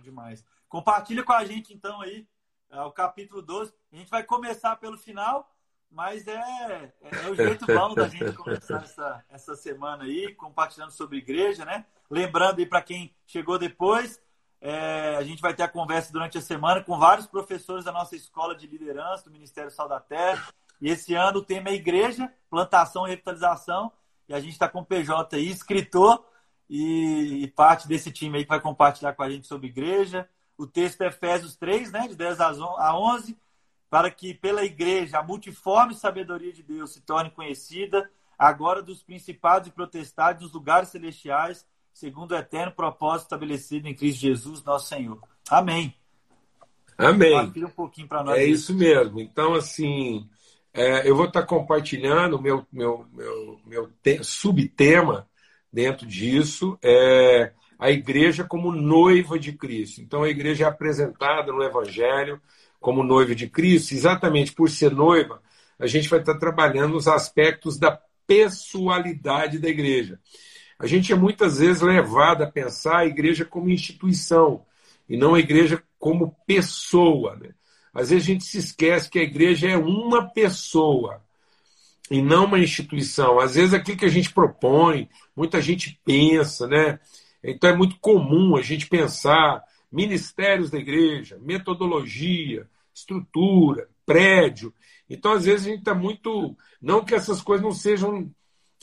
bom demais. Compartilha com a gente, então, aí, é, o capítulo 12. A gente vai começar pelo final, mas é, é, é o jeito bom da gente começar essa, essa semana aí, compartilhando sobre igreja, né? Lembrando aí para quem chegou depois, é, a gente vai ter a conversa durante a semana com vários professores da nossa escola de liderança, do Ministério Sal da Terra. E esse ano o tema é igreja, plantação e revitalização. E a gente está com o PJ aí, escritor, e, e, parte desse time aí que vai compartilhar com a gente sobre igreja. O texto é Efésios 3, né, de 10 a 11, para que pela igreja a multiforme sabedoria de Deus se torne conhecida, agora dos principados e protestados nos lugares celestiais, segundo o eterno propósito estabelecido em Cristo Jesus, nosso Senhor. Amém. Amém. Um pouquinho para nós. É isso mesmo. Então, assim, é, eu vou estar compartilhando o meu, meu, meu, meu te, subtema dentro disso, é a igreja como noiva de Cristo. Então, a igreja é apresentada no Evangelho como noiva de Cristo, exatamente por ser noiva, a gente vai estar trabalhando os aspectos da pessoalidade da igreja. A gente é muitas vezes levado a pensar a igreja como instituição e não a igreja como pessoa. Né? Às vezes a gente se esquece que a igreja é uma pessoa e não uma instituição. Às vezes aquilo que a gente propõe, muita gente pensa, né? Então é muito comum a gente pensar ministérios da igreja, metodologia, estrutura, prédio. Então, às vezes, a gente está muito. Não que essas coisas não sejam,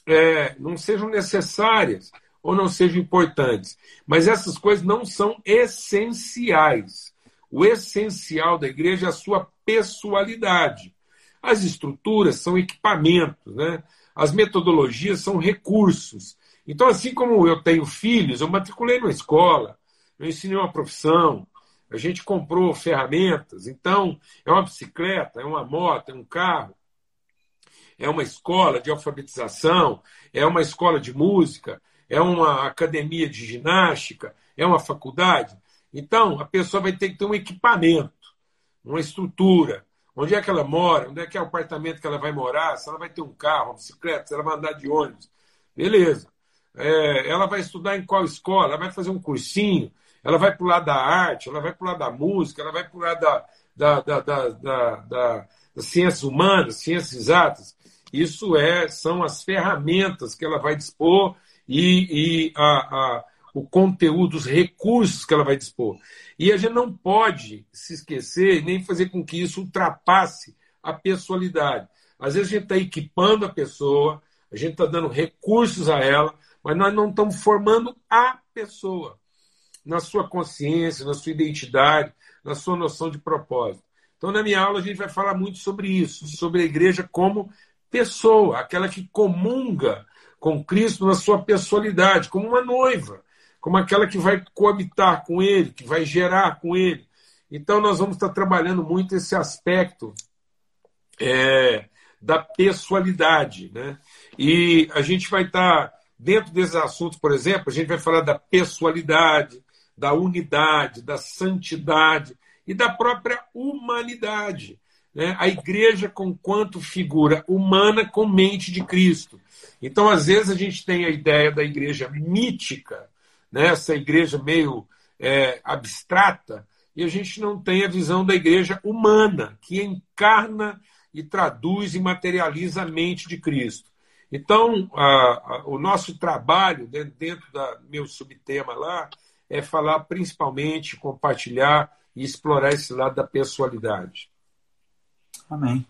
é, não sejam necessárias ou não sejam importantes, mas essas coisas não são essenciais. O essencial da igreja é a sua pessoalidade. As estruturas são equipamentos, né? as metodologias são recursos. Então, assim como eu tenho filhos, eu matriculei numa escola, eu ensinei uma profissão, a gente comprou ferramentas. Então, é uma bicicleta, é uma moto, é um carro, é uma escola de alfabetização, é uma escola de música, é uma academia de ginástica, é uma faculdade. Então, a pessoa vai ter que ter um equipamento, uma estrutura. Onde é que ela mora? Onde é que é o apartamento que ela vai morar? Se ela vai ter um carro, uma bicicleta, se ela vai andar de ônibus. Beleza. É, ela vai estudar em qual escola? Ela vai fazer um cursinho? Ela vai para o lado da arte? Ela vai para o lado da música? Ela vai para o lado da, da, da, da, da, da das ciências humanas, ciências exatas? Isso é, são as ferramentas que ela vai dispor e, e a, a o conteúdo, os recursos que ela vai dispor. E a gente não pode se esquecer nem fazer com que isso ultrapasse a pessoalidade. Às vezes a gente está equipando a pessoa, a gente está dando recursos a ela, mas nós não estamos formando a pessoa na sua consciência, na sua identidade, na sua noção de propósito. Então, na minha aula, a gente vai falar muito sobre isso, sobre a igreja como pessoa, aquela que comunga com Cristo na sua pessoalidade, como uma noiva como aquela que vai coabitar com ele, que vai gerar com ele. Então, nós vamos estar trabalhando muito esse aspecto é, da pessoalidade. Né? E a gente vai estar, dentro desses assuntos, por exemplo, a gente vai falar da pessoalidade, da unidade, da santidade e da própria humanidade. Né? A igreja, com quanto figura humana com mente de Cristo. Então, às vezes, a gente tem a ideia da igreja mítica, né, igreja meio é, abstrata, e a gente não tem a visão da igreja humana, que encarna e traduz e materializa a mente de Cristo. Então, a, a, o nosso trabalho, dentro, dentro do meu subtema lá, é falar principalmente, compartilhar e explorar esse lado da pessoalidade. Amém.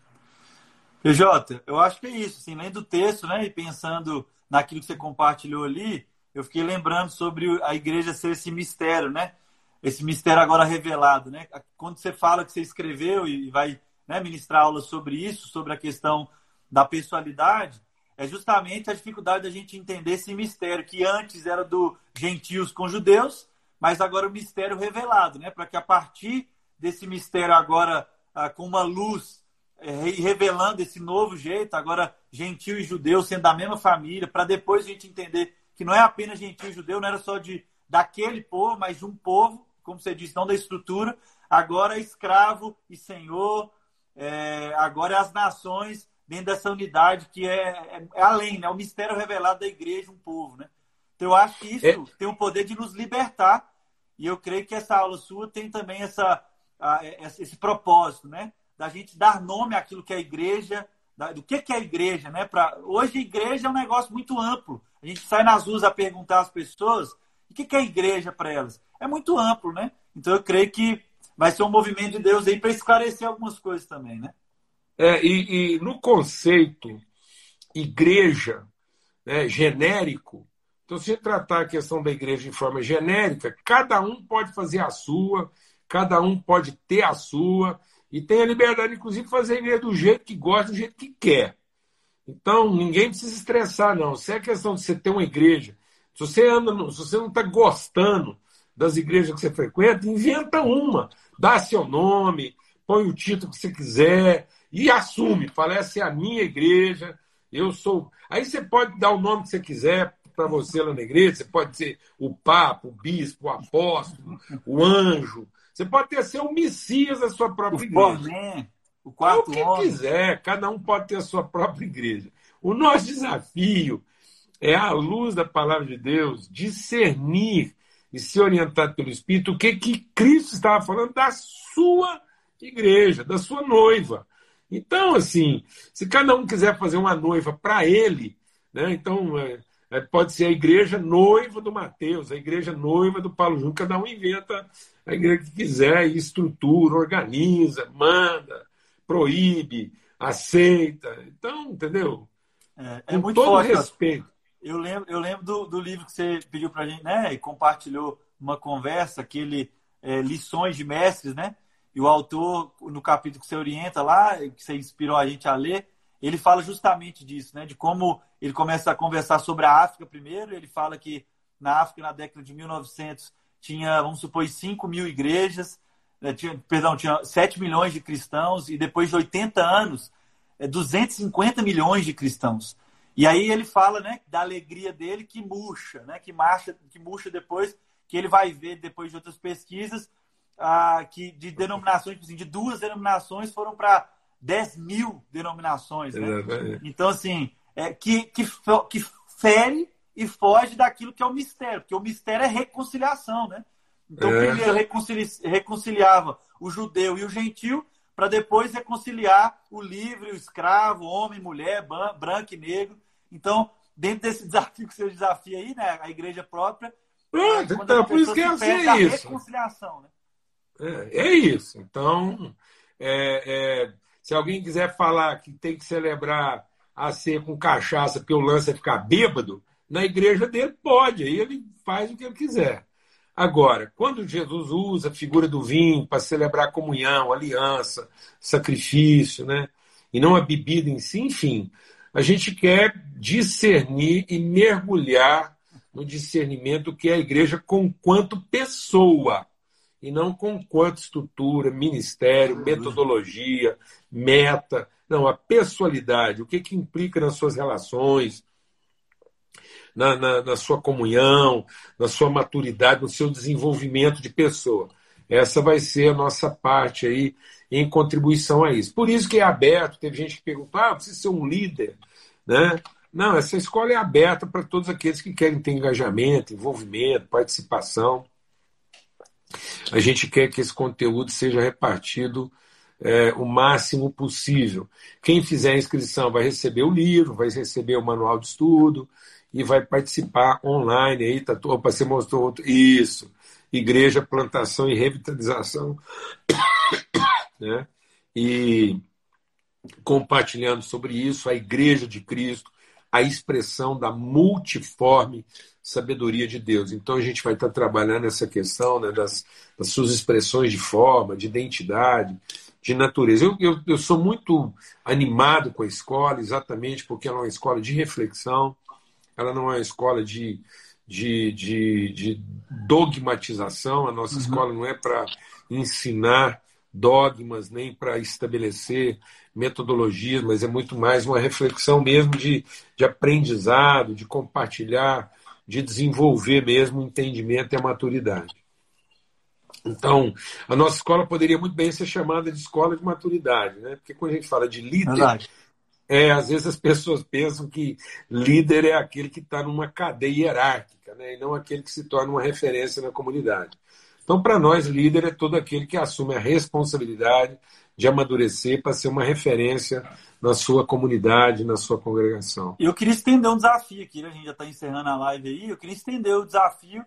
PJ, eu acho que é isso, assim, além do texto, né, e pensando naquilo que você compartilhou ali, eu fiquei lembrando sobre a igreja ser esse mistério, né? Esse mistério agora revelado, né? Quando você fala que você escreveu e vai né, ministrar aula sobre isso, sobre a questão da pessoalidade, é justamente a dificuldade da gente entender esse mistério que antes era do gentios com judeus, mas agora o mistério revelado, né? Para que a partir desse mistério agora ah, com uma luz é, revelando esse novo jeito, agora gentil e judeu sendo da mesma família, para depois a gente entender que não é apenas gentil judeu, não era só de daquele povo, mas de um povo, como você disse, não da estrutura. Agora é escravo e senhor, é, agora é as nações dentro dessa unidade que é, é, é, além, né? O mistério revelado da igreja, um povo, né? Então eu acho que isso é. tem o poder de nos libertar E eu creio que essa aula sua tem também essa, esse propósito, né? Da gente dar nome àquilo que é a igreja, do que, que é a igreja, né? Pra, hoje a igreja é um negócio muito amplo. A gente sai nas ruas a perguntar às pessoas o que, é igreja para elas. É muito amplo, né? Então eu creio que vai ser um movimento de Deus aí para esclarecer algumas coisas também, né? É, e, e no conceito igreja né, genérico, então, se tratar a questão da igreja de forma genérica, cada um pode fazer a sua, cada um pode ter a sua, e tem a liberdade, inclusive, de fazer a igreja do jeito que gosta, do jeito que quer. Então, ninguém precisa estressar, não. Se é questão de você ter uma igreja, se você anda, se você não está gostando das igrejas que você frequenta, inventa uma, dá seu nome, põe o título que você quiser e assume. Fala, essa é a minha igreja, eu sou. Aí você pode dar o nome que você quiser para você lá na igreja, você pode ser o Papa, o Bispo, o Apóstolo, o Anjo. Você pode ter ser o Messias da sua própria o igreja. O quarto é o que homem. quiser, cada um pode ter a sua própria igreja. O nosso desafio é, à luz da palavra de Deus, discernir e ser orientado pelo Espírito o que, que Cristo estava falando da sua igreja, da sua noiva. Então, assim, se cada um quiser fazer uma noiva para ele, né, então é, é, pode ser a igreja noiva do Mateus, a igreja noiva do Paulo Júnior, cada um inventa a igreja que quiser, estrutura, organiza, manda, proíbe, aceita. Então, entendeu? É, é muito todo forte, respeito. Eu lembro, eu lembro do, do livro que você pediu para a gente, né? E compartilhou uma conversa, aquele é, Lições de Mestres, né? E o autor, no capítulo que você orienta lá, que você inspirou a gente a ler, ele fala justamente disso, né? De como ele começa a conversar sobre a África primeiro. Ele fala que na África, na década de 1900, tinha, vamos supor, 5 mil igrejas? Tinha, perdão, tinha 7 milhões de cristãos, e depois de 80 anos, 250 é, milhões de cristãos. E aí ele fala, né, da alegria dele que murcha, né, que marcha, que murcha depois, que ele vai ver depois de outras pesquisas, ah, que de denominações, tipo assim, de duas denominações foram para 10 mil denominações. Né? Então, assim, é, que, que, que fere e foge daquilo que é o mistério, porque o mistério é reconciliação, né? Então, é. primeiro reconcilia, reconciliava o judeu e o gentil, para depois reconciliar o livre, o escravo, homem, mulher, branco e negro. Então, dentro desse desafio que você desafia aí, né, a igreja própria, é, então, por isso que é assim, isso. reconciliação, né? É, é isso. Então, é, é, se alguém quiser falar que tem que celebrar a ser com cachaça porque o lance é ficar bêbado, na igreja dele pode, aí ele faz o que ele quiser. Agora, quando Jesus usa a figura do vinho para celebrar comunhão, aliança, sacrifício, né? e não a bebida em si, enfim, a gente quer discernir e mergulhar no discernimento que é a igreja com quanto pessoa e não com quanto estrutura, ministério, metodologia, meta. Não, a pessoalidade, o que, que implica nas suas relações, na, na, na, sua comunhão, na sua maturidade, no seu desenvolvimento de pessoa. Essa vai ser a nossa parte aí em contribuição a isso. Por isso que é aberto, teve gente que perguntou, ah, precisa ser um líder, né? Não, essa escola é aberta para todos aqueles que querem ter engajamento, envolvimento, participação. A gente quer que esse conteúdo seja repartido é, o máximo possível. Quem fizer a inscrição vai receber o livro, vai receber o manual de estudo e vai participar online. Aí, tá, opa, você mostrou outro. Isso. Igreja, plantação e revitalização. né? E compartilhando sobre isso, a Igreja de Cristo, a expressão da multiforme sabedoria de Deus. Então a gente vai estar trabalhando essa questão né, das, das, suas expressões de forma, de identidade, de natureza. Eu, eu, eu, sou muito animado com a escola, exatamente porque ela é uma escola de reflexão, ela não é uma escola de, de, de, de dogmatização, a nossa uhum. escola não é para ensinar dogmas, nem para estabelecer metodologias, mas é muito mais uma reflexão mesmo de, de aprendizado, de compartilhar, de desenvolver mesmo o entendimento e a maturidade. Então, a nossa escola poderia muito bem ser chamada de escola de maturidade, né? Porque quando a gente fala de líder, é, às vezes as pessoas pensam que líder é aquele que está numa cadeia hierárquica, né? E não aquele que se torna uma referência na comunidade. Então, para nós, líder é todo aquele que assume a responsabilidade de amadurecer para ser uma referência na sua comunidade, na sua congregação. Eu queria estender um desafio aqui, né? a gente já está encerrando a live aí, eu queria estender o desafio,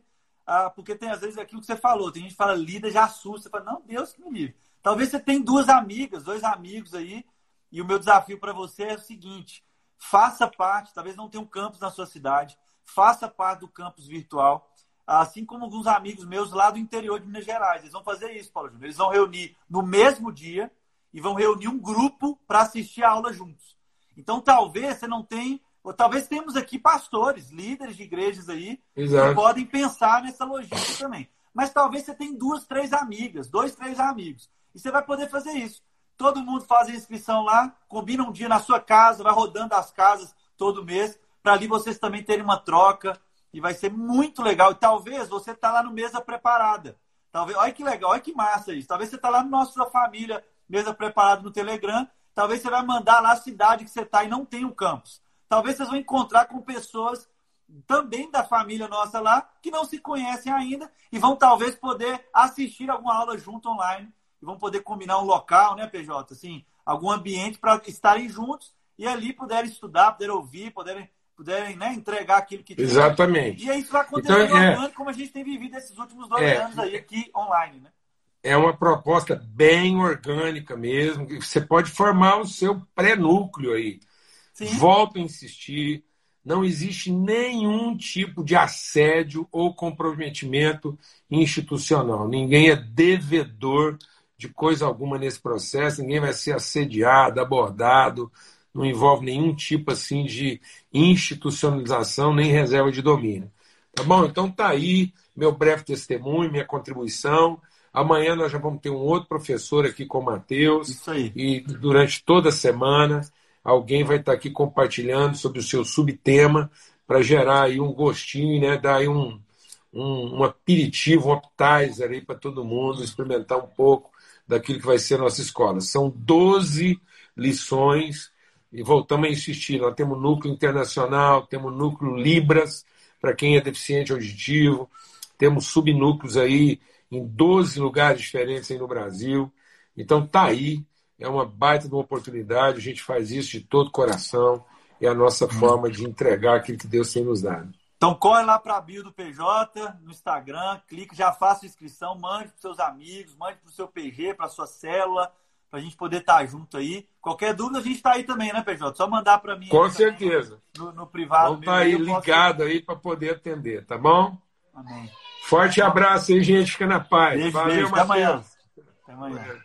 ah, porque tem às vezes aquilo que você falou, tem gente que fala líder já assusta, você fala, não, Deus que me livre. Talvez você tenha duas amigas, dois amigos aí, e o meu desafio para você é o seguinte: faça parte, talvez não tenha um campus na sua cidade, faça parte do campus virtual, assim como alguns amigos meus lá do interior de Minas Gerais. Eles vão fazer isso, Paulo Júnior. Eles vão reunir no mesmo dia e vão reunir um grupo para assistir a aula juntos. Então, talvez você não tenha, ou talvez temos aqui pastores, líderes de igrejas aí, Exato. que podem pensar nessa logística também. Mas talvez você tenha duas, três amigas, dois, três amigos. E você vai poder fazer isso. Todo mundo faz a inscrição lá, combina um dia na sua casa, vai rodando as casas todo mês, para ali vocês também terem uma troca. E vai ser muito legal. E talvez você está lá no Mesa Preparada. Talvez, olha que legal, olha que massa isso. Talvez você está lá no Nossa Família mesa preparada no Telegram. Talvez você vai mandar lá a cidade que você está e não tem o campus. Talvez vocês vão encontrar com pessoas também da família nossa lá que não se conhecem ainda e vão talvez poder assistir alguma aula junto online e vão poder combinar um local, né, PJ? Assim, algum ambiente para estarem juntos e ali puderem estudar, puderem ouvir, puderem, puderem né, entregar aquilo que Exatamente. E aí isso vai acontecer então, é... como a gente tem vivido esses últimos dois é... anos aí aqui online, né? é uma proposta bem orgânica mesmo. Você pode formar o seu pré-núcleo aí. Sim. Volto a insistir: não existe nenhum tipo de assédio ou comprometimento institucional. Ninguém é devedor de coisa alguma nesse processo, ninguém vai ser assediado, abordado, não envolve nenhum tipo assim de institucionalização nem reserva de domínio. Tá bom? Então tá aí meu breve testemunho, minha contribuição. Amanhã nós já vamos ter um outro professor aqui com o Matheus. Isso aí. E durante toda a semana alguém vai estar aqui compartilhando sobre o seu subtema para gerar aí um gostinho, né? Dar aí um, um, um aperitivo, um appetizer aí para todo mundo experimentar um pouco daquilo que vai ser a nossa escola. São 12 lições e voltamos a insistir. Nós temos núcleo internacional, temos núcleo Libras, para quem é deficiente auditivo, temos subnúcleos aí em 12 lugares diferentes aí no Brasil. Então tá aí, é uma baita de uma oportunidade, a gente faz isso de todo coração, é a nossa forma de entregar aquilo que Deus tem nos dado. Então corre lá para a bio do PJ, no Instagram, clique, já faça inscrição, mande para seus amigos, mande para o seu PG, para sua célula, para a gente poder estar tá junto aí. Qualquer dúvida a gente está aí também, né, PJ? Só mandar para mim. Com certeza. No, no privado. Vamos estar tá aí ligado posso... aí para poder atender, tá bom? Amém. Forte abraço aí, gente. Fica na paz. Beijo, Valeu, beijo. Até amanhã. Até amanhã.